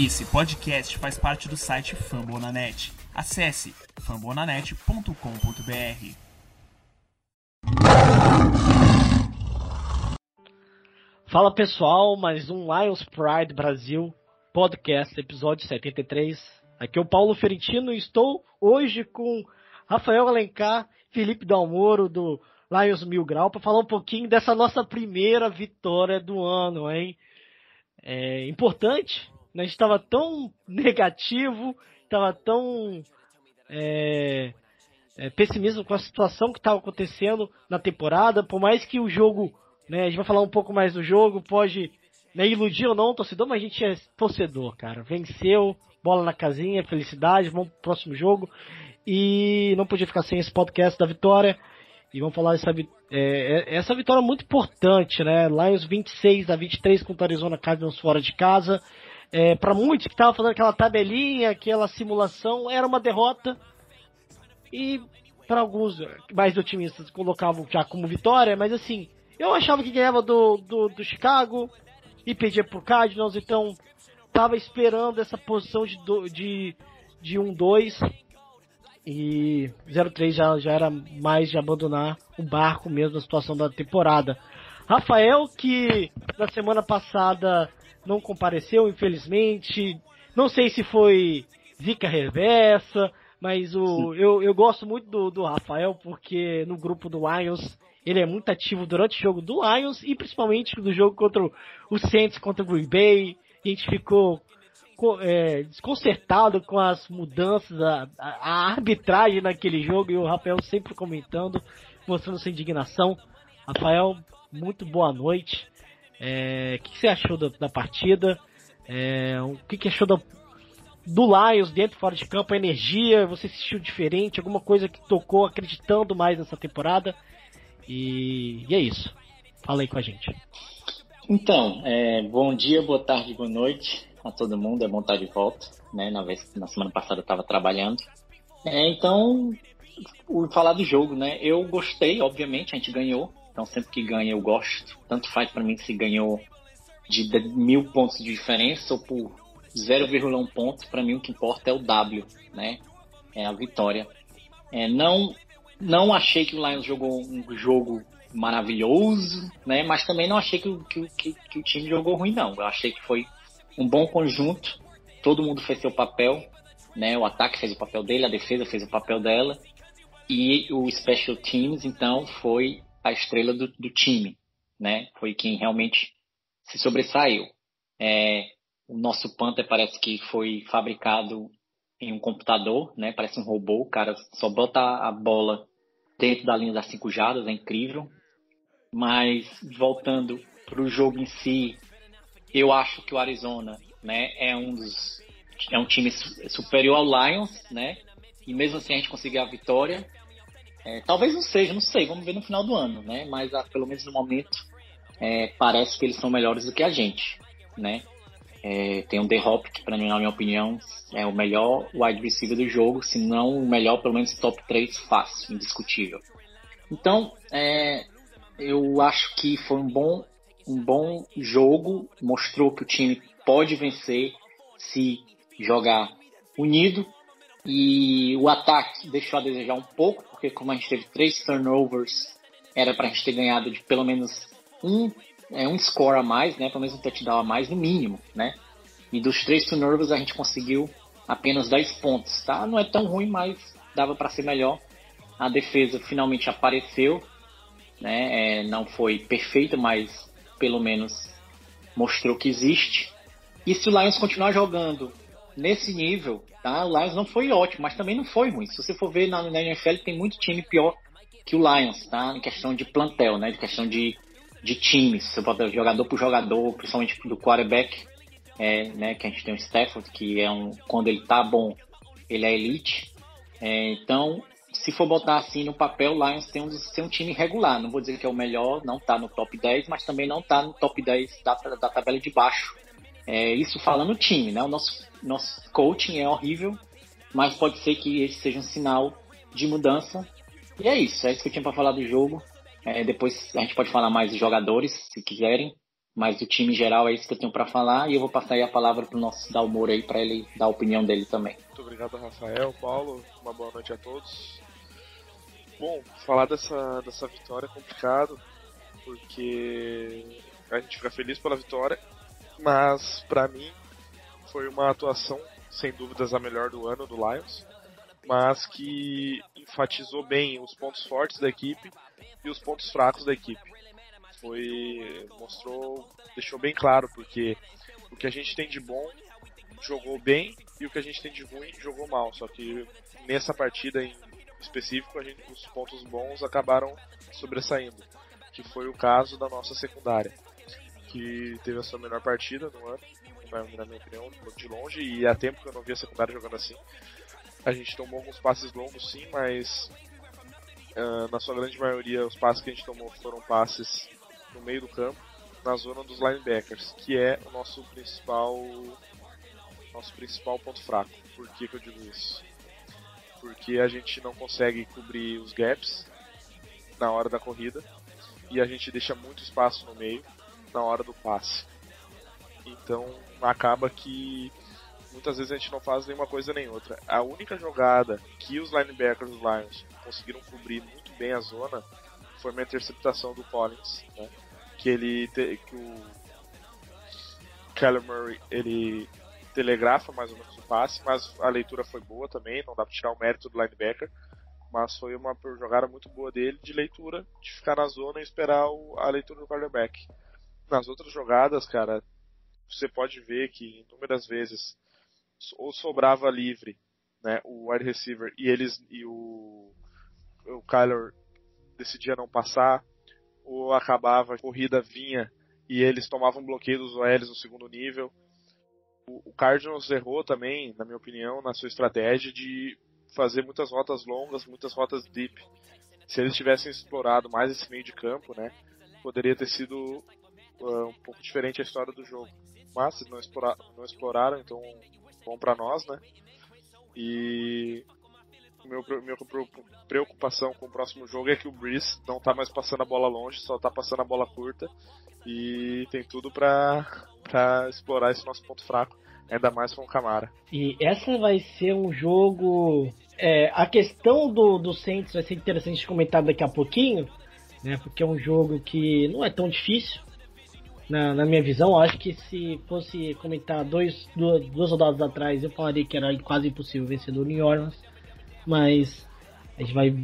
Esse podcast faz parte do site Fambonanet. Acesse fambonanet.com.br. Fala pessoal, mais um Lions Pride Brasil podcast, episódio 73. Aqui é o Paulo Ferentino e estou hoje com Rafael Alencar, Felipe Dalmoro do Lions Mil Grau para falar um pouquinho dessa nossa primeira vitória do ano, hein? É importante? A gente estava tão negativo, estava tão é, é, pessimismo com a situação que estava acontecendo na temporada, por mais que o jogo, né, a gente vai falar um pouco mais do jogo, pode né, iludir ou não o torcedor, mas a gente é torcedor, cara. Venceu, bola na casinha, felicidade, vamos pro próximo jogo. E não podia ficar sem esse podcast da vitória. E vamos falar essa, é, essa vitória muito importante, né? Lions 26 a 23 contra a Arizona Cardinals fora de casa. É, para muitos que estavam fazendo aquela tabelinha, aquela simulação, era uma derrota. E para alguns mais otimistas colocavam já como vitória, mas assim, eu achava que ganhava do, do, do Chicago e perdia pro Cardinals, então tava esperando essa posição de, de, de 1-2 e 0-3 já, já era mais de abandonar o barco mesmo na situação da temporada. Rafael, que na semana passada não compareceu, infelizmente. Não sei se foi zica reversa, mas o, eu, eu gosto muito do, do Rafael, porque no grupo do Lions ele é muito ativo durante o jogo do Lions e principalmente do jogo contra o Saints contra o Green Bay. A gente ficou é, desconcertado com as mudanças, a, a, arbitragem naquele jogo e o Rafael sempre comentando, mostrando sua indignação. Rafael, muito boa noite. É, o que, você achou da, da partida? É, o que, que achou da, do Lions dentro e fora de campo? A energia? Você assistiu diferente? Alguma coisa que tocou acreditando mais nessa temporada? E, e é isso. Fala aí com a gente. Então, é, bom dia, boa tarde, boa noite a todo mundo, é bom estar de volta, né? Na, vez, na semana passada eu estava trabalhando. É, então, o, falar do jogo, né? Eu gostei, obviamente, a gente ganhou. Então, sempre que ganha, eu gosto. Tanto faz para mim se ganhou de, mil pontos de diferença ou por 0,1 ponto. Para mim, o que importa é o W, né? É a vitória. É, não, não achei que o Lions jogou um jogo maravilhoso, né? Mas também não achei que, que, que, que o time jogou ruim, não. Eu achei que foi um bom conjunto, todo mundo fez seu papel, né? O ataque fez o papel dele, a defesa fez o papel dela e o special teams então foi a estrela do, do time, né? Foi quem realmente se sobressaiu. É, o nosso Panther parece que foi fabricado em um computador, né? Parece um robô, o cara só bota a bola dentro da linha das cinco jardas, é incrível. Mas voltando para o jogo em si, eu acho que o Arizona, né, é um dos é um time superior ao Lions, né? E mesmo assim a gente conseguir a vitória. É, talvez não seja, não sei, vamos ver no final do ano, né? Mas ah, pelo menos no momento é, parece que eles são melhores do que a gente, né? É, tem o The Hop, que para mim, na minha opinião, é o melhor wide receiver do jogo, se não o melhor, pelo menos top 3 fácil, indiscutível. Então, é, eu acho que foi um bom um bom jogo, mostrou que o time pode vencer se jogar unido. E o ataque deixou a desejar um pouco, porque como a gente teve três turnovers, era para a gente ter ganhado de pelo menos um, é, um score a mais, né? Pelo menos um touchdown a mais, no mínimo, né? E dos três turnovers a gente conseguiu apenas 10 pontos, tá? Não é tão ruim, mas dava para ser melhor. A defesa finalmente apareceu, né? É, não foi perfeita, mas pelo menos mostrou que existe. E se o Lions continuar jogando nesse nível, tá? O Lions não foi ótimo, mas também não foi ruim. Se você for ver na, na NFL, tem muito time pior que o Lions, tá? Em questão de plantel, né? De questão de, de times. Você bota jogador por jogador, principalmente do quarterback, é, né? Que a gente tem o Stafford, que é um. Quando ele tá bom, ele é elite. É, então, se for botar assim no papel, o Lions tem um, tem um time regular. Não vou dizer que é o melhor, não está no top 10, mas também não está no top 10 da, da tabela de baixo. É, isso falando time, né? O nosso, nosso coaching é horrível, mas pode ser que esse seja um sinal de mudança. E é isso, é isso que eu tinha para falar do jogo. É, depois a gente pode falar mais dos jogadores, se quiserem. Mas o time geral é isso que eu tenho para falar e eu vou passar aí a palavra para o nosso Dalmoro aí para ele dar a opinião dele também. Muito obrigado, Rafael, Paulo. Uma boa noite a todos. Bom, falar dessa, dessa vitória é complicado, porque a gente fica feliz pela vitória, mas para mim foi uma atuação sem dúvidas a melhor do ano do Lions, mas que enfatizou bem os pontos fortes da equipe e os pontos fracos da equipe. Foi mostrou, deixou bem claro porque o que a gente tem de bom jogou bem e o que a gente tem de ruim jogou mal. Só que nessa partida em específico, gente, os pontos bons acabaram sobressaindo, que foi o caso da nossa secundária, que teve a sua melhor partida no ano, na minha opinião, de longe, e há tempo que eu não via secundária jogando assim. A gente tomou alguns passes longos sim, mas uh, na sua grande maioria os passes que a gente tomou foram passes no meio do campo, na zona dos linebackers, que é o nosso principal nosso principal ponto fraco. Por que, que eu digo isso? porque a gente não consegue cobrir os gaps na hora da corrida e a gente deixa muito espaço no meio na hora do passe. Então acaba que muitas vezes a gente não faz nenhuma coisa nem outra. A única jogada que os linebackers dos Lions conseguiram cobrir muito bem a zona foi uma interceptação do Collins, né? que ele que o Kyler Murray ele telegrafa mais ou menos o passe, mas a leitura foi boa também, não dá pra tirar o mérito do linebacker. Mas foi uma jogada muito boa dele de leitura, de ficar na zona e esperar o, a leitura do quarterback. Nas outras jogadas, cara, você pode ver que inúmeras vezes ou sobrava livre, né, o wide receiver e eles e o o Kyler decidia não passar, ou acabava a corrida vinha e eles tomavam bloqueio dos OLs no segundo nível o Cardinals errou também, na minha opinião, na sua estratégia de fazer muitas rotas longas, muitas rotas deep. Se eles tivessem explorado mais esse meio de campo, né, poderia ter sido uh, um pouco diferente a história do jogo. Mas não, explora, não exploraram, então bom para nós, né? E meu, minha preocupação com o próximo jogo é que o Breeze não tá mais passando a bola longe, só tá passando a bola curta e tem tudo para explorar esse nosso ponto fraco, ainda mais com o Camara. E essa vai ser um jogo. É, a questão do, do Saints vai ser interessante comentar daqui a pouquinho, né? Porque é um jogo que não é tão difícil. Na, na minha visão, acho que se fosse comentar dois, duas, duas rodadas atrás, eu falaria que era quase impossível vencer do New Orleans. Mas a gente vai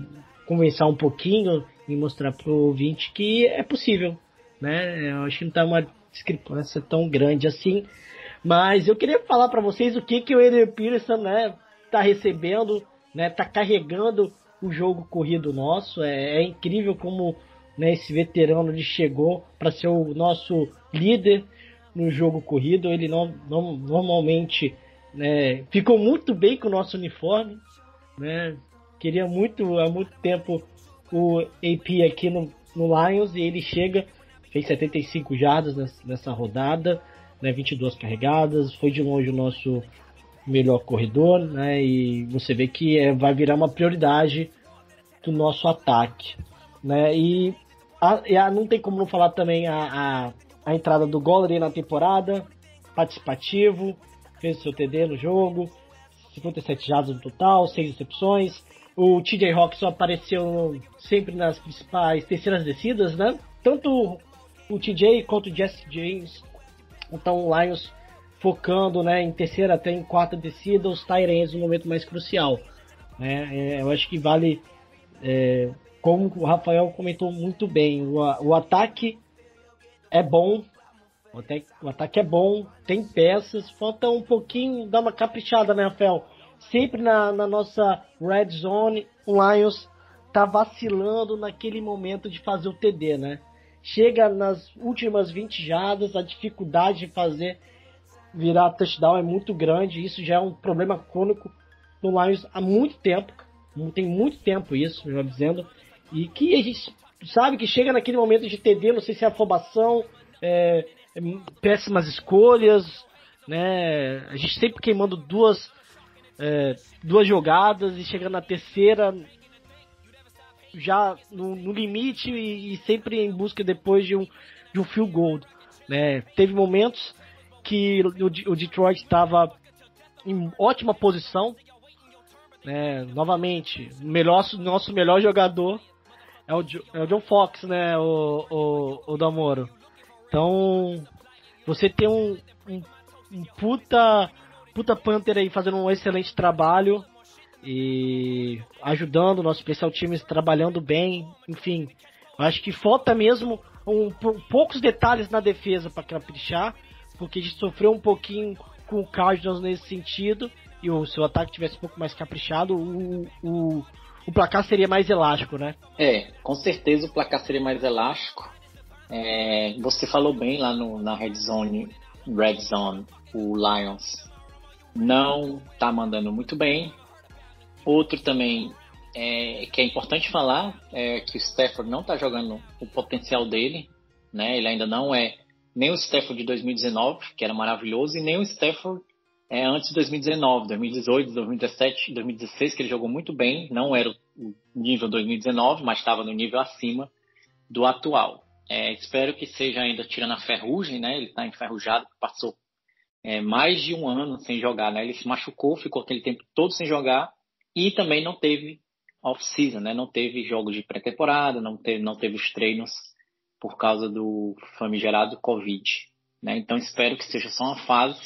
conversar um pouquinho e mostrar pro ouvinte que é possível né? Eu acho que não tá uma discrepância tão grande assim. Mas eu queria falar para vocês o que, que o Adrian Peterson, né, tá recebendo, né, tá carregando o jogo corrido nosso. É, é incrível como né, esse veterano ele chegou para ser o nosso líder no jogo corrido. Ele não, não normalmente né, ficou muito bem com o nosso uniforme, né? Queria muito há muito tempo o AP aqui no, no Lions e ele chega fez 75 jardas nessa rodada, né, 22 carregadas, foi de longe o nosso melhor corredor, né, e você vê que é, vai virar uma prioridade do nosso ataque, né, e, a, a, não tem como não falar também a, a, a entrada do Gollery na temporada, participativo, fez seu TD no jogo, 57 jardas no total, 6 recepções, o TJ Rock só apareceu sempre nas principais terceiras descidas, né? Tanto o TJ contra o Jesse James. Então o Lions focando né, em terceira até em quarta descida, os Tyrants no momento mais crucial. Né? É, eu acho que vale, é, como o Rafael comentou muito bem, o, o ataque é bom, o ataque, o ataque, é bom, tem peças, falta um pouquinho, dar uma caprichada, né, Rafael? Sempre na, na nossa red zone, o Lions tá vacilando naquele momento de fazer o TD, né? chega nas últimas 20 jardas, a dificuldade de fazer virar touchdown é muito grande. Isso já é um problema crônico no Lions há muito tempo. Tem muito tempo isso, já dizendo. E que a gente sabe que chega naquele momento de TD, não sei se é afobação, é, é, péssimas escolhas, né? A gente sempre queimando duas, é, duas jogadas e chegando na terceira já no, no limite e, e, sempre em busca depois de um, de um fio gold. Né? Teve momentos que o Detroit estava em ótima posição. Né? Novamente, melhor, nosso melhor jogador é o, é o John Fox, né, o, o, o Damoro. Então, você tem um, um, um puta, puta Panther aí fazendo um excelente trabalho e ajudando o nosso especial times trabalhando bem, enfim. Acho que falta mesmo um, poucos detalhes na defesa para caprichar, porque a gente sofreu um pouquinho com o Cardinals nesse sentido, e o seu ataque tivesse um pouco mais caprichado, o, o, o placar seria mais elástico, né? É, com certeza o placar seria mais elástico. É, você falou bem lá no, na Red Zone, Red Zone, o Lions não tá mandando muito bem. Outro também é, que é importante falar é que o Stafford não está jogando o potencial dele, né? Ele ainda não é nem o Stafford de 2019, que era maravilhoso, e nem o Stafford é, antes de 2019, 2018, 2017, 2016, que ele jogou muito bem, não era o nível 2019, mas estava no nível acima do atual. É, espero que seja ainda tirando a ferrugem, né? Ele está enferrujado, passou é, mais de um ano sem jogar, né? Ele se machucou, ficou aquele tempo todo sem jogar e também não teve off-season, né? Não teve jogos de pré-temporada, não teve, não teve os treinos por causa do famigerado Covid, né? Então espero que seja só uma fase,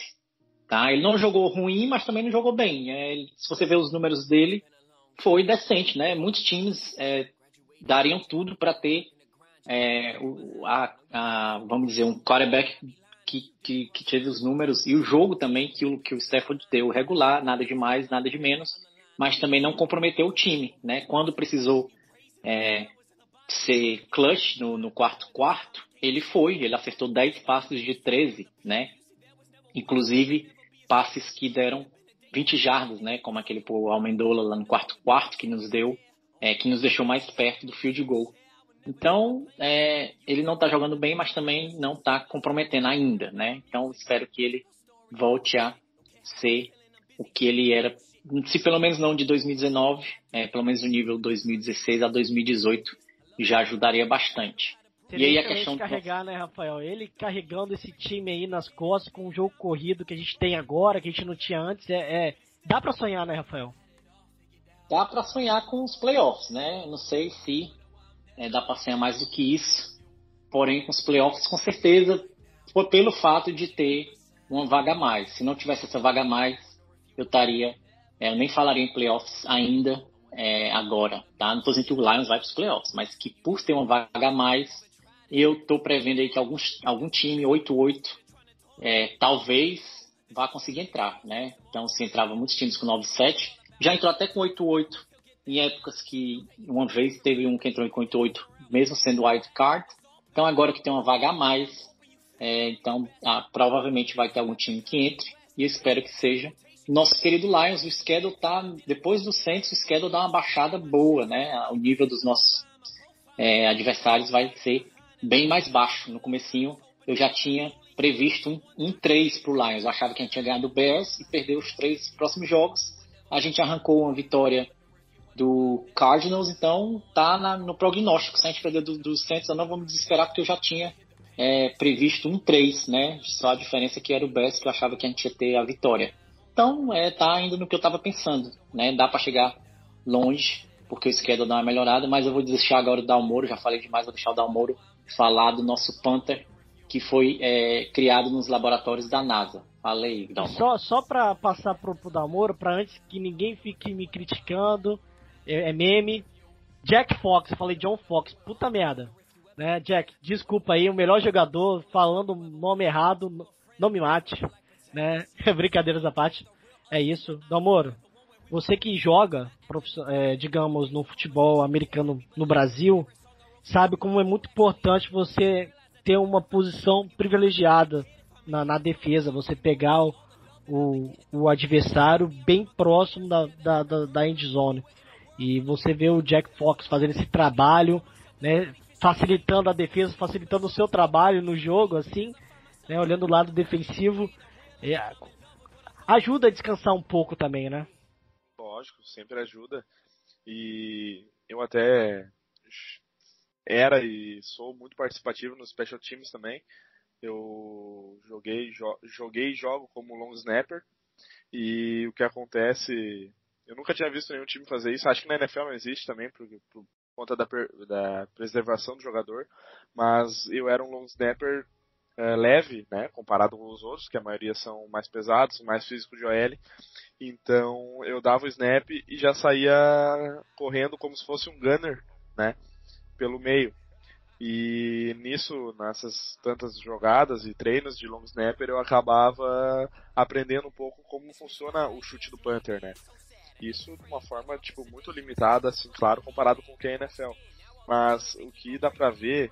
tá? Ele não jogou ruim, mas também não jogou bem. É, se você ver os números dele, foi decente, né? Muitos times é, dariam tudo para ter é, o, a, a, vamos dizer, um quarterback que, que, que, teve os números e o jogo também que o, que o Stafford deu regular, nada de mais, nada de menos mas também não comprometeu o time, né? Quando precisou é, ser clutch no, no, quarto quarto, ele foi, ele acertou 10 passes de 13, né? Inclusive passes que deram 20 jardas, né? Como aquele por Almendola lá no quarto quarto que nos deu, é, que nos deixou mais perto do field goal. Então, é, ele não está jogando bem, mas também não está comprometendo ainda, né? Então, espero que ele volte a ser o que ele era se pelo menos não de 2019, é, pelo menos no nível 2016 a 2018, já ajudaria bastante. Seria e aí a questão carregar, né, Rafael? Ele carregando esse time aí nas costas com o jogo corrido que a gente tem agora, que a gente não tinha antes, é, é... dá para sonhar, né, Rafael? Dá para sonhar com os playoffs, né? Não sei se é, dá para sonhar mais do que isso. Porém, com os playoffs, com certeza, foi pelo fato de ter uma vaga a mais. Se não tivesse essa vaga a mais, eu estaria é, eu nem falaria em playoffs ainda é, agora, tá? Não estou dizendo que o Lions vai para os playoffs, mas que por ter uma vaga a mais, eu estou prevendo aí que alguns, algum time 8-8 é, talvez vá conseguir entrar, né? Então, se entrava muitos times com 9-7, já entrou até com 8-8 em épocas que uma vez teve um que entrou com 8-8, mesmo sendo wild card. Então, agora que tem uma vaga a mais, é, então ah, provavelmente vai ter algum time que entre e eu espero que seja nosso querido Lions, o schedule tá, depois do Saints, o schedule dá uma baixada boa, né? O nível dos nossos é, adversários vai ser bem mais baixo. No comecinho eu já tinha previsto um, um 3 pro Lions. Eu achava que a gente tinha ganhado o Bears e perdeu os três próximos jogos. A gente arrancou uma vitória do Cardinals, então tá na, no prognóstico. Se a gente perder do, do Saints, eu não vou me desesperar porque eu já tinha é, previsto um 3, né? Só a diferença que era o Bears que eu achava que a gente ia ter a vitória. Então, é, tá ainda no que eu estava pensando, né? Dá para chegar longe, porque o schedule dá uma melhorada, mas eu vou deixar agora o Dalmoro, já falei demais, vou deixar o Dalmoro falar do nosso Panther, que foi é, criado nos laboratórios da NASA. Falei, Dalmoro. Só, só para passar pro, pro Dalmoro, para antes que ninguém fique me criticando, é, é meme. Jack Fox, falei John Fox, puta merda. Né, Jack, desculpa aí, o melhor jogador, falando nome errado, não me mate né? Brincadeiras à parte. É isso. Damoro, você que joga, é, digamos, no futebol americano no Brasil, sabe como é muito importante você ter uma posição privilegiada na, na defesa, você pegar o, o, o, adversário bem próximo da, da, da, da end zone. E você vê o Jack Fox fazendo esse trabalho, né, facilitando a defesa, facilitando o seu trabalho no jogo, assim, né, olhando o lado defensivo. É, ajuda a descansar um pouco também, né? Lógico, sempre ajuda. E eu até era e sou muito participativo nos special teams também. Eu joguei, jo joguei jogo como long snapper e o que acontece, eu nunca tinha visto nenhum time fazer isso. Acho que na NFL não existe também por, por conta da, da preservação do jogador, mas eu era um long snapper é, leve, né, comparado com os outros, que a maioria são mais pesados, mais físico de OL. Então eu dava o snap e já saía correndo como se fosse um gunner, né, pelo meio. E nisso, nessas tantas jogadas e treinos de long snapper, eu acabava aprendendo um pouco como funciona o chute do punter, né. Isso de uma forma tipo muito limitada, assim, claro, comparado com o que é NFL. Mas o que dá pra ver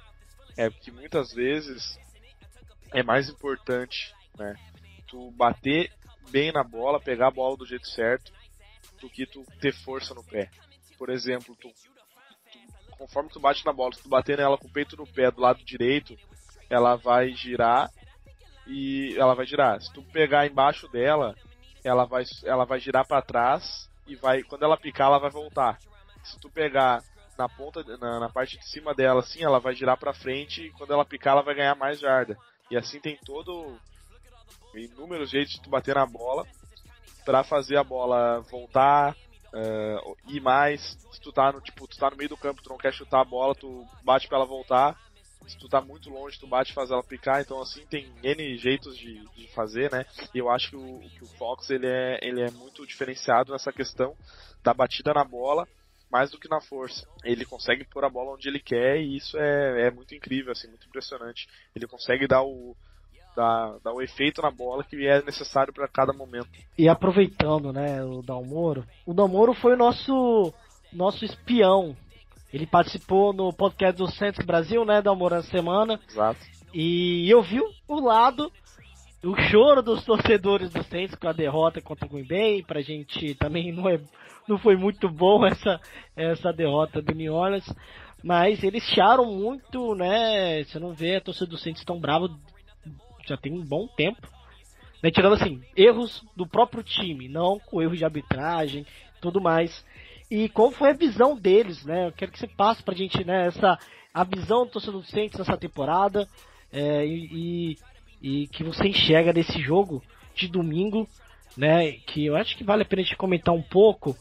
é que muitas vezes é mais importante, né? Tu bater bem na bola, pegar a bola do jeito certo, do que tu ter força no pé. Por exemplo, tu, conforme tu bate na bola, se tu bater nela com o peito no pé do lado direito, ela vai girar e ela vai girar. Se tu pegar embaixo dela, ela vai, ela vai girar para trás e vai, quando ela picar, ela vai voltar. Se tu pegar na ponta, na, na parte de cima dela, assim, ela vai girar para frente e quando ela picar, ela vai ganhar mais jarda. E assim tem todo inúmeros jeitos de tu bater na bola para fazer a bola voltar, uh, ir mais. Se tu tá no tipo, tu tá no meio do campo, tu não quer chutar a bola, tu bate para ela voltar. Se tu tá muito longe, tu bate e faz ela picar. Então assim tem N jeitos de, de fazer, né? E eu acho que o, que o Fox ele é, ele é muito diferenciado nessa questão da batida na bola mais do que na força. Ele consegue pôr a bola onde ele quer e isso é, é muito incrível, assim, muito impressionante. Ele consegue dar o, dar, dar o efeito na bola que é necessário para cada momento. E aproveitando, né, o Dalmoro, o Dalmoro foi o nosso nosso espião. Ele participou no podcast do Santos Brasil, né, Dalmoro, na semana. Exato. E eu vi o lado o choro dos torcedores do Saints com a derrota contra o Green Bay, pra gente também não, é, não foi muito bom essa, essa derrota do New Orleans, mas eles charam muito, né, você não vê a torcida do Saints tão brava já tem um bom tempo, né, tirando assim, erros do próprio time, não com erros de arbitragem tudo mais. E qual foi a visão deles, né? Eu quero que você passe pra gente, né, essa, a visão do torcedor do Saints nessa temporada, é, e, e que você enxerga desse jogo de domingo, né? Que eu acho que vale a pena gente comentar um pouco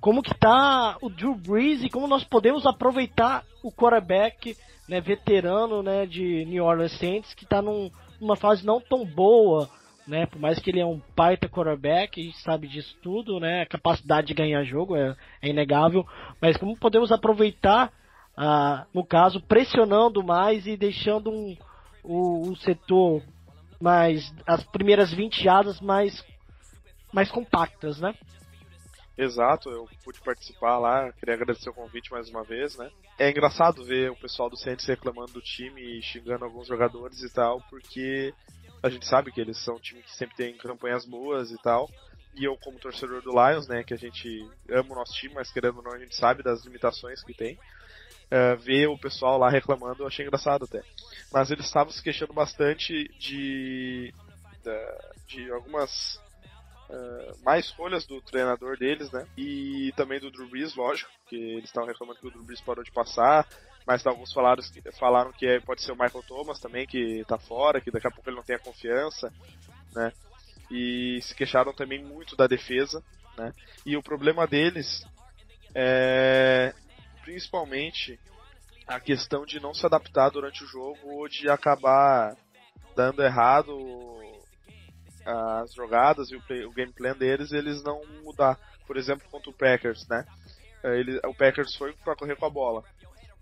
como que tá o Drew Brees e como nós podemos aproveitar o quarterback, né, veterano, né, de New Orleans Saints, que está num, numa fase não tão boa, né, por mais que ele é um baita quarterback, a gente sabe disso tudo, né, a capacidade de ganhar jogo é, é inegável, mas como podemos aproveitar, ah, no caso, pressionando mais e deixando um, o, o setor mais. as primeiras 20 jardas mais, mais compactas, né? Exato, eu pude participar lá, queria agradecer o convite mais uma vez, né? É engraçado ver o pessoal do Saints reclamando do time xingando alguns jogadores e tal, porque a gente sabe que eles são um time que sempre tem campanhas boas e tal. E eu, como torcedor do Lions, né, que a gente ama o nosso time, mas querendo ou não, a gente sabe das limitações que tem uh, ver o pessoal lá reclamando, eu achei engraçado até. Mas eles estavam se queixando bastante de, de, de algumas uh, mais escolhas do treinador deles, né? E também do Drew Brees, lógico, que eles estavam reclamando que o Drew Brees parou de passar, mas alguns falaram, falaram que é, pode ser o Michael Thomas também, que tá fora, que daqui a pouco ele não tem a confiança, né? E se queixaram também muito da defesa, né? E o problema deles é principalmente a questão de não se adaptar durante o jogo ou de acabar dando errado as jogadas e o, play, o game plan deles, eles não mudar. Por exemplo, contra o Packers, né? É, ele, o Packers foi para correr com a bola.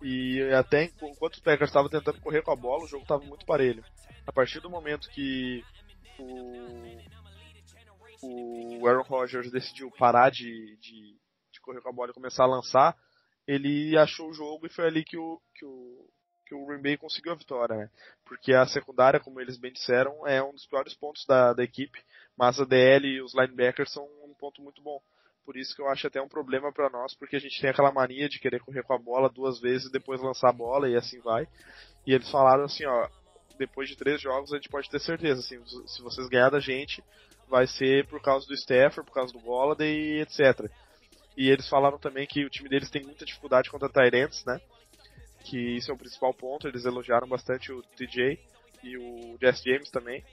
E até enquanto o Packers estava tentando correr com a bola, o jogo estava muito parelho. A partir do momento que o, o Aaron Rodgers decidiu parar de, de, de correr com a bola e começar a lançar, ele achou o jogo e foi ali que o, que o, que o Green Bay conseguiu a vitória, né? Porque a secundária, como eles bem disseram, é um dos piores pontos da, da equipe, mas a DL e os linebackers são um ponto muito bom. Por isso que eu acho até um problema para nós, porque a gente tem aquela mania de querer correr com a bola duas vezes e depois lançar a bola e assim vai. E eles falaram assim, ó, depois de três jogos a gente pode ter certeza, assim, se vocês ganhar da gente, vai ser por causa do Stafford, por causa do Golladay etc. E eles falaram também que o time deles tem muita dificuldade contra Tyrants, né? Que isso é o principal ponto. Eles elogiaram bastante o TJ, e o Jess James também.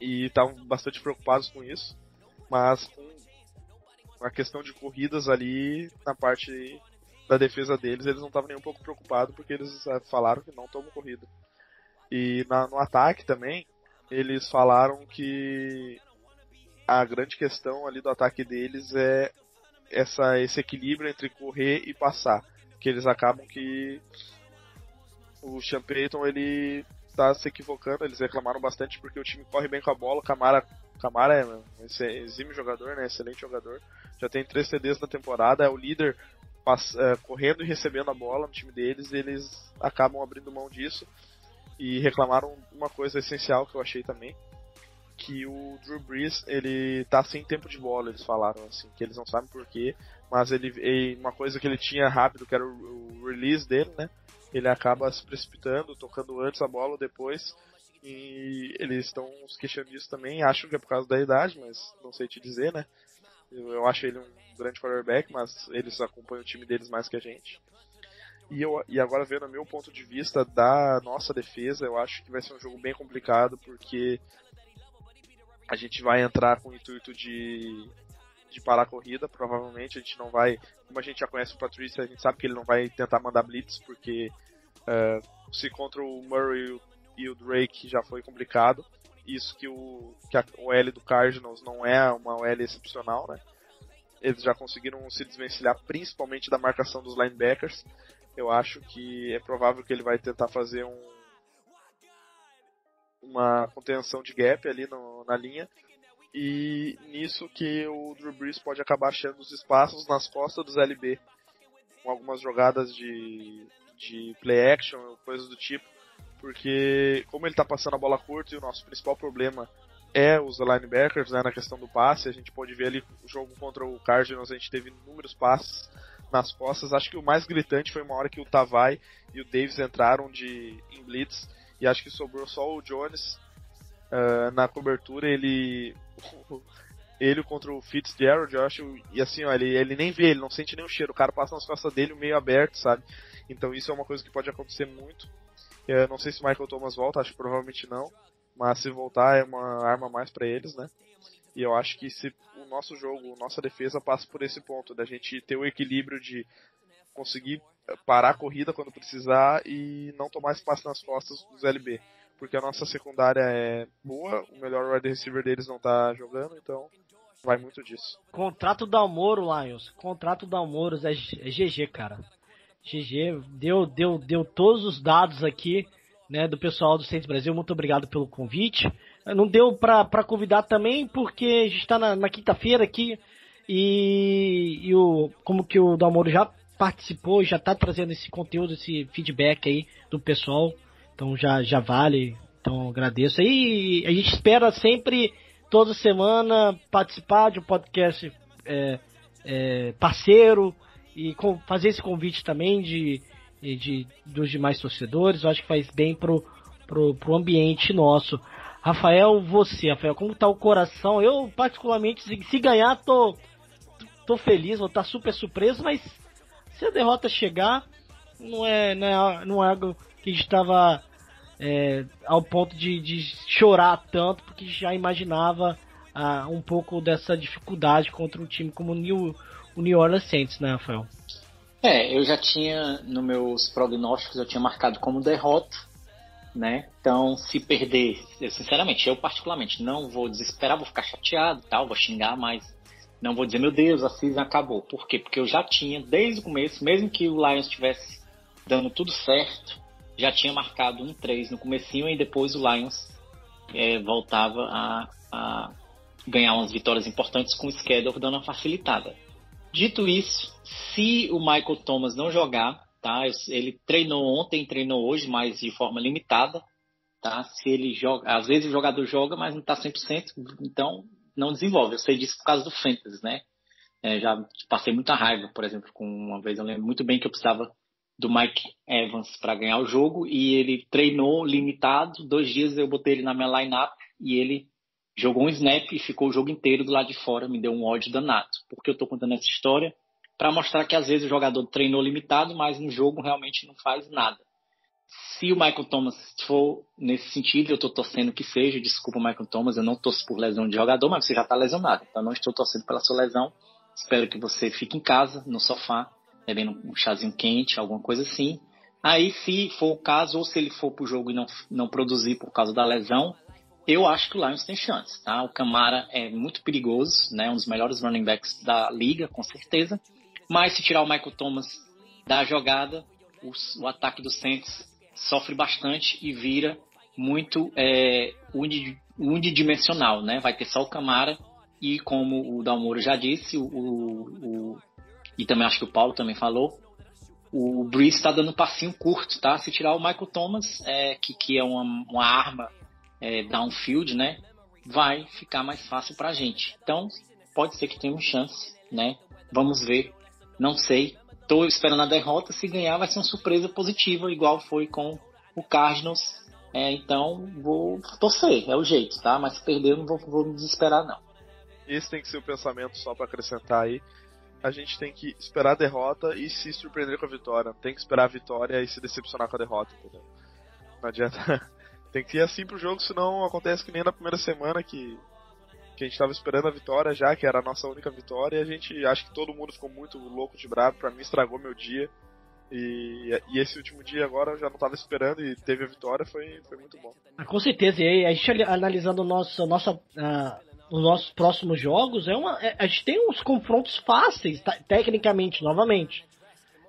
E estavam bastante preocupados com isso. Mas com a questão de corridas ali na parte da defesa deles, eles não estavam nem um pouco preocupados porque eles eh, falaram que não tomam corrida. E na, no ataque também, eles falaram que a grande questão ali do ataque deles é essa, esse equilíbrio entre correr e passar. Que eles acabam que o Sean Payton ele tá se equivocando, eles reclamaram bastante porque o time corre bem com a bola, Camara, Camara é um exímio jogador, né, excelente jogador, já tem três CDs na temporada, é o líder é, correndo e recebendo a bola no time deles, eles acabam abrindo mão disso e reclamaram uma coisa essencial que eu achei também, que o Drew Brees ele tá sem tempo de bola, eles falaram assim, que eles não sabem porquê, mas ele, ele, uma coisa que ele tinha rápido, que era o, o release dele, né? Ele acaba se precipitando, tocando antes a bola ou depois, e eles estão se questionando disso também. Acho que é por causa da idade, mas não sei te dizer, né? Eu, eu acho ele um grande quarterback, mas eles acompanham o time deles mais que a gente. E, eu, e agora vendo o meu ponto de vista da nossa defesa, eu acho que vai ser um jogo bem complicado, porque a gente vai entrar com o intuito de, de parar a corrida, provavelmente a gente não vai, como a gente já conhece o Patrícia, a gente sabe que ele não vai tentar mandar blitz, porque uh, se contra o Murray e o Drake já foi complicado, isso que o, que a OL do Cardinals não é uma OL excepcional, né? Eles já conseguiram se desvencilhar principalmente da marcação dos linebackers. Eu acho que é provável que ele vai tentar fazer um uma contenção de gap ali no, na linha e nisso que o Drew Brees pode acabar achando os espaços nas costas dos LB com algumas jogadas de, de play action, coisas do tipo, porque como ele está passando a bola curta e o nosso principal problema é os linebackers, né, na questão do passe, a gente pode ver ali o jogo contra o Cardinals, a gente teve inúmeros passes nas costas, acho que o mais gritante foi uma hora que o Tavai e o Davis entraram de em blitz e acho que sobrou só o Jones uh, na cobertura, ele ele contra o Fitzgerald, eu acho, e assim, ó, ele, ele nem vê, ele não sente nem o cheiro, o cara passa nas costas dele meio aberto, sabe? Então isso é uma coisa que pode acontecer muito. Eu não sei se o Michael Thomas volta, acho que provavelmente não, mas se voltar é uma arma mais para eles, né? E eu acho que se o nosso jogo, nossa defesa passa por esse ponto, da gente ter o equilíbrio de conseguir parar a corrida quando precisar e não tomar espaço nas costas dos LB. Porque a nossa secundária é boa, o melhor wide receiver deles não tá jogando, então vai muito disso. Contrato da Almoro, Lions. Contrato da Almoro é, é GG, cara. GG deu, deu, deu todos os dados aqui, né, do pessoal do Centro Brasil. Muito obrigado pelo convite. Não deu pra convidar também, porque a gente tá na, na quinta-feira aqui e, e o, como que o Dalmoro já participou, já está trazendo esse conteúdo, esse feedback aí do pessoal. Então já, já vale. Então agradeço. E a gente espera sempre, toda semana, participar de um podcast é, é, parceiro e com, fazer esse convite também de, de, dos demais torcedores. Eu acho que faz bem pro, pro, pro ambiente nosso. Rafael, você, Rafael, como tá o coração? Eu, particularmente, se, se ganhar, tô, tô feliz, vou estar tá super surpreso, mas se a derrota chegar, não é, não é, não é algo que a gente estava é, ao ponto de, de, chorar tanto, porque já imaginava ah, um pouco dessa dificuldade contra um time como o New, o New Orleans Saints, né, Rafael? É, eu já tinha, nos meus prognósticos, eu tinha marcado como derrota, né? Então, se perder, eu, sinceramente, eu particularmente não vou desesperar, vou ficar chateado, tal, vou xingar, mas não vou dizer, meu Deus, a season acabou. Por quê? Porque eu já tinha, desde o começo, mesmo que o Lions estivesse dando tudo certo, já tinha marcado um 3 no comecinho e depois o Lions é, voltava a, a, ganhar umas vitórias importantes com o schedule dando uma facilitada. Dito isso, se o Michael Thomas não jogar, tá? Ele treinou ontem, treinou hoje, mas de forma limitada, tá? Se ele joga, às vezes o jogador joga, mas não está 100%, então não desenvolve. Eu sei disso por causa do Fantasy, né? É, já passei muita raiva, por exemplo, com uma vez eu lembro muito bem que eu precisava do Mike Evans para ganhar o jogo e ele treinou limitado. Dois dias eu botei ele na minha lineup e ele jogou um snap e ficou o jogo inteiro do lado de fora. Me deu um ódio danado. Porque eu estou contando essa história para mostrar que às vezes o jogador treinou limitado, mas no jogo realmente não faz nada. Se o Michael Thomas for nesse sentido, eu estou torcendo que seja. Desculpa, Michael Thomas, eu não torço por lesão de jogador, mas você já está lesionado. Então, não estou torcendo pela sua lesão. Espero que você fique em casa, no sofá, bebendo um chazinho quente, alguma coisa assim. Aí, se for o caso, ou se ele for para o jogo e não, não produzir por causa da lesão, eu acho que o Lions tem chance, tá? O Camara é muito perigoso, né? Um dos melhores running backs da liga, com certeza. Mas se tirar o Michael Thomas da jogada, o, o ataque do Saints sofre bastante e vira muito é, unidimensional, né? Vai ter só o Camara e como o Dalmoro já disse, o, o, e também acho que o Paulo também falou, o Breeze está dando um passinho curto, tá? Se tirar o Michael Thomas, é, que, que é uma, uma arma é, downfield, né? Vai ficar mais fácil para a gente. Então, pode ser que tenhamos chance, né? Vamos ver. Não sei. Estou esperando a derrota. Se ganhar, vai ser uma surpresa positiva, igual foi com o Cardinals. É, então, vou torcer, é o jeito, tá? Mas se perder, eu não vou, vou me desesperar, não. Esse tem que ser o pensamento, só para acrescentar aí. A gente tem que esperar a derrota e se surpreender com a vitória. Tem que esperar a vitória e se decepcionar com a derrota, entendeu? Não adianta. tem que ir assim pro jogo, senão acontece que nem na primeira semana que que a gente estava esperando a vitória já, que era a nossa única vitória, e a gente acho que todo mundo ficou muito louco de bravo, para mim estragou meu dia. E, e esse último dia agora eu já não estava esperando e teve a vitória, foi, foi muito bom. Ah, com certeza, e a gente analisando nosso, nossa, uh, os nossos próximos jogos, é uma, é, a gente tem uns confrontos fáceis, tecnicamente, novamente.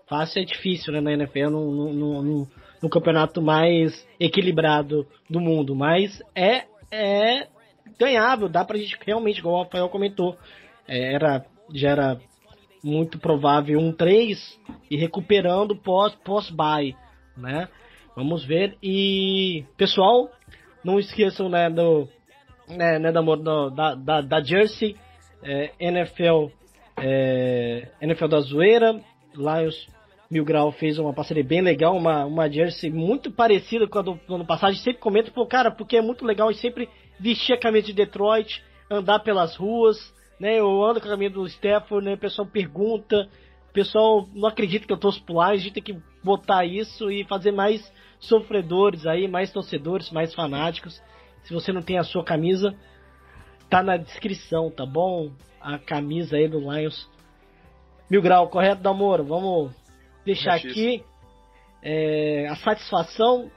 Fácil é difícil, né, na NFL, no, no, no, no campeonato mais equilibrado do mundo, mas é, é ganhável, dá pra gente realmente, igual o Rafael comentou, é, era, já era muito provável um 3 e recuperando pós, pós-buy, né? Vamos ver. E, pessoal, não esqueçam, né, do, né, né da, da, da, da Jersey, é, NFL, é, NFL da Zoeira, Lions Mil Grau fez uma parceria bem legal, uma, uma jersey muito parecida com a do, do ano passado. Sempre comenta, pô, cara, porque é muito legal e sempre vestir a camisa de Detroit, andar pelas ruas, né? Eu ando com a camisa do Stafford, né? O pessoal pergunta, o pessoal não acredita que eu torço pro Lions, a gente tem que botar isso e fazer mais sofredores aí, mais torcedores, mais fanáticos. Se você não tem a sua camisa, tá na descrição, tá bom? A camisa aí do Lions. Mil grau, correto, Damoro? Vamos deixar aqui é, a satisfação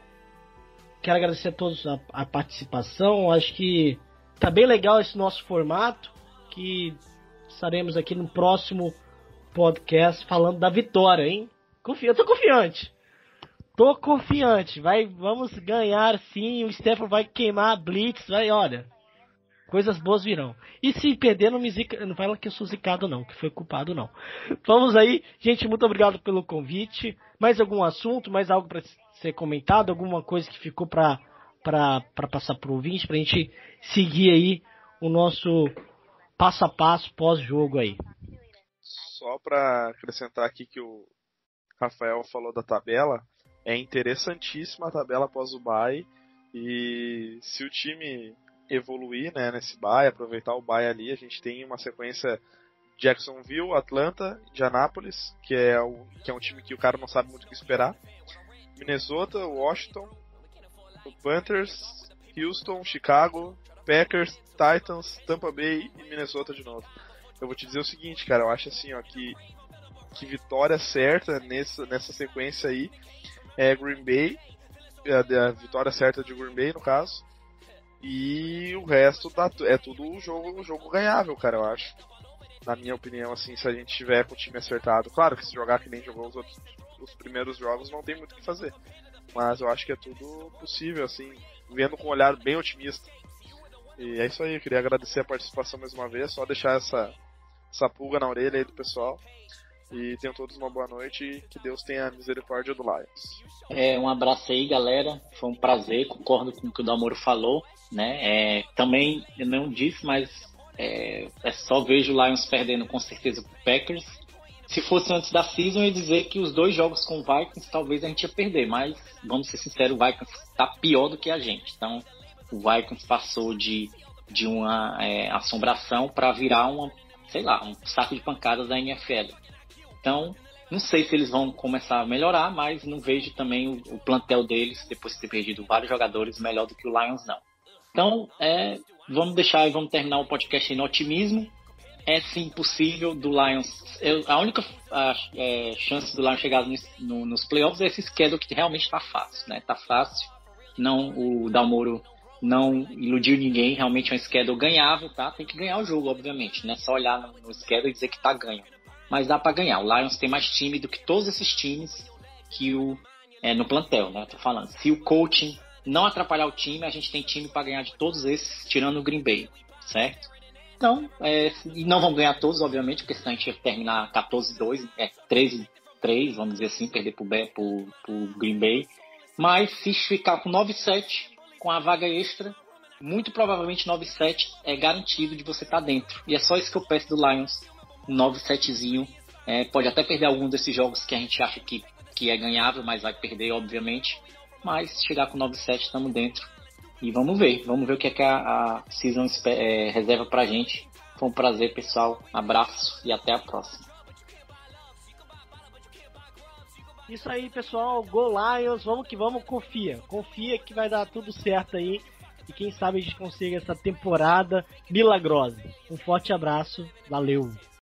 Quero agradecer a todos a, a participação. Acho que tá bem legal esse nosso formato. Que estaremos aqui no próximo podcast falando da vitória, hein? Confia, eu tô confiante. Tô confiante. Vai, vamos ganhar sim. O Stefan vai queimar a Blitz. Vai, olha. Coisas boas virão. E se perder, não me zica, não fala que eu sou zicado, não, que foi culpado, não. Vamos aí, gente, muito obrigado pelo convite. Mais algum assunto, mais algo para ser comentado, alguma coisa que ficou para passar para o ouvinte, para a gente seguir aí o nosso passo a passo pós-jogo aí. Só para acrescentar aqui que o Rafael falou da tabela, é interessantíssima a tabela após o bye e se o time evoluir né, nesse bye, aproveitar o bye ali, a gente tem uma sequência Jacksonville, Atlanta, Indianapolis, que é, o, que é um time que o cara não sabe muito o que esperar. Minnesota, Washington, Panthers, Houston, Chicago, Packers, Titans, Tampa Bay e Minnesota de novo. Eu vou te dizer o seguinte, cara, eu acho assim, ó, que, que vitória certa nessa, nessa sequência aí é Green Bay, a, a vitória certa de Green Bay no caso, e o resto tá, é tudo jogo, jogo ganhável, cara, eu acho. Na minha opinião, assim, se a gente tiver com o time acertado. Claro que se jogar que nem jogou os outros os primeiros jogos não tem muito o que fazer. Mas eu acho que é tudo possível, assim, vendo com um olhar bem otimista. E é isso aí, eu queria agradecer a participação mais uma vez, só deixar essa, essa pulga na orelha aí do pessoal. E tenham todos uma boa noite e que Deus tenha misericórdia do Lions. É, um abraço aí, galera. Foi um prazer, concordo com o que o Damoro falou. Né? É, também, eu não disse, mas é, é só vejo o Lions perdendo com certeza pro Packers se fosse antes da season, eu ia dizer que os dois jogos com o Vikings talvez a gente ia perder, mas vamos ser sinceros, o Vikings está pior do que a gente. Então, o Vikings passou de, de uma é, assombração para virar uma, sei lá, um saco de pancadas da NFL. Então, Não sei se eles vão começar a melhorar, mas não vejo também o, o plantel deles, depois de ter perdido vários jogadores, melhor do que o Lions, não. Então, é, vamos deixar e vamos terminar o podcast no otimismo. É sim possível do Lions. Eu, a única a, é, chance do Lions chegar no, no, nos playoffs é esse schedule que realmente está fácil, né? Tá fácil. Não, o Dalmoro não iludiu ninguém, realmente é um schedule ganhável, tá? Tem que ganhar o jogo, obviamente, né? Só olhar no, no schedule e dizer que tá ganho mas dá para ganhar. O Lions tem mais time do que todos esses times que o é, no plantel, né? Tô falando. Se o coaching não atrapalhar o time, a gente tem time para ganhar de todos esses, tirando o Green Bay, certo? Então, é, e não vão ganhar todos, obviamente, porque senão a gente ia terminar 14-2, é, 13-3, vamos dizer assim, perder pro, pro, pro Green Bay. Mas se ficar com 9-7, com a vaga extra, muito provavelmente 9-7 é garantido de você estar tá dentro. E é só isso que eu peço do Lions 9-7zinho. É, pode até perder algum desses jogos que a gente acha que, que é ganhável, mas vai perder, obviamente. Mas chegar com 9-7, estamos dentro. E vamos ver, vamos ver o que, é que a, a Season é, reserva pra gente. Foi um prazer, pessoal. Abraço e até a próxima. Isso aí, pessoal. Go Lions, vamos que vamos, confia. Confia que vai dar tudo certo aí. E quem sabe a gente consiga essa temporada milagrosa. Um forte abraço, valeu!